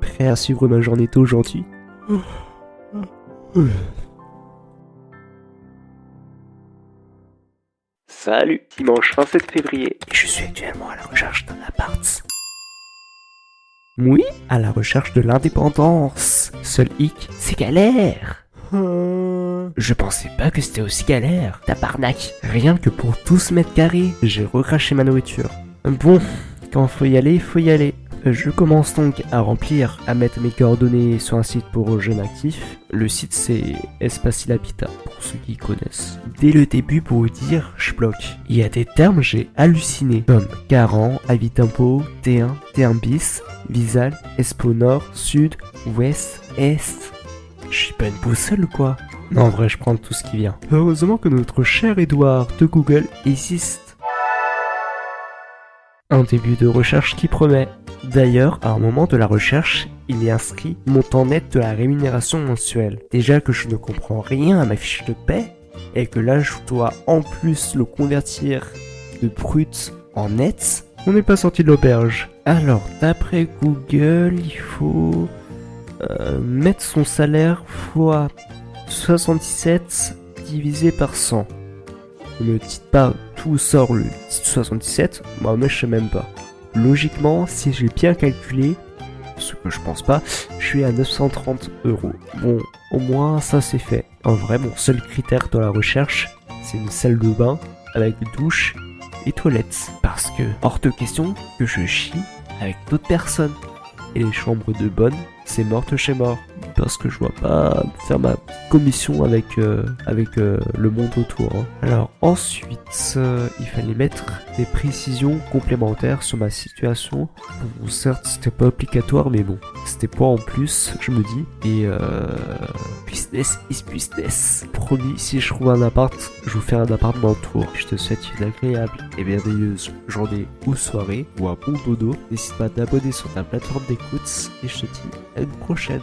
Prêt à suivre ma journée d'aujourd'hui Salut, dimanche 27 février. Et je suis actuellement à la recherche d'un appart. Oui, à la recherche de l'indépendance. Seul hic, c'est galère. Je pensais pas que c'était aussi galère. Tabarnak. Rien que pour 12 mètres carrés, j'ai recraché ma nourriture. Bon, quand faut y aller, faut y aller. Je commence donc à remplir, à mettre mes coordonnées sur un site pour jeunes actifs. Le site c'est Espacil Habitat, pour ceux qui connaissent. Dès le début, pour vous dire, je bloque. Il y a des termes, j'ai halluciné, comme Caran, Habitempo, T1, T1 bis, Visal, Espo Nord, Sud, Ouest, Est. Je suis pas une boussole ou quoi? Non, en vrai, je prends tout ce qui vient. Heureusement que notre cher Edouard de Google existe. Un début de recherche qui promet. D'ailleurs, à un moment de la recherche, il est inscrit montant net de la rémunération mensuelle. Déjà que je ne comprends rien à ma fiche de paie, et que là je dois en plus le convertir de brut en net, on n'est pas sorti de l'auberge. Alors, d'après Google, il faut euh, mettre son salaire fois 77 divisé par 100. Ne me dites pas tout sort le 77, moi mais je sais même pas. Logiquement, si j'ai bien calculé, ce que je pense pas, je suis à 930 euros. Bon, au moins ça c'est fait. En vrai, mon seul critère dans la recherche, c'est une salle de bain avec douche et toilettes. Parce que hors de question que je chie avec d'autres personnes. Et les chambres de bonne, c'est morte chez mort. Parce que je vois pas faire ma commission avec, euh, avec euh, le monde autour. hein. Alors ensuite, euh, il fallait mettre des précisions complémentaires sur ma situation. Bon, certes, c'était pas obligatoire, mais bon, c'était pas en plus, je me dis. Et business is business. Promis, si je trouve un appart, je vous fais un appart dans le tour. Je te souhaite une agréable et merveilleuse journée ou soirée, ou un bon dodo. N'hésite pas à t'abonner sur ta plateforme d'écoute et je te dis à une prochaine.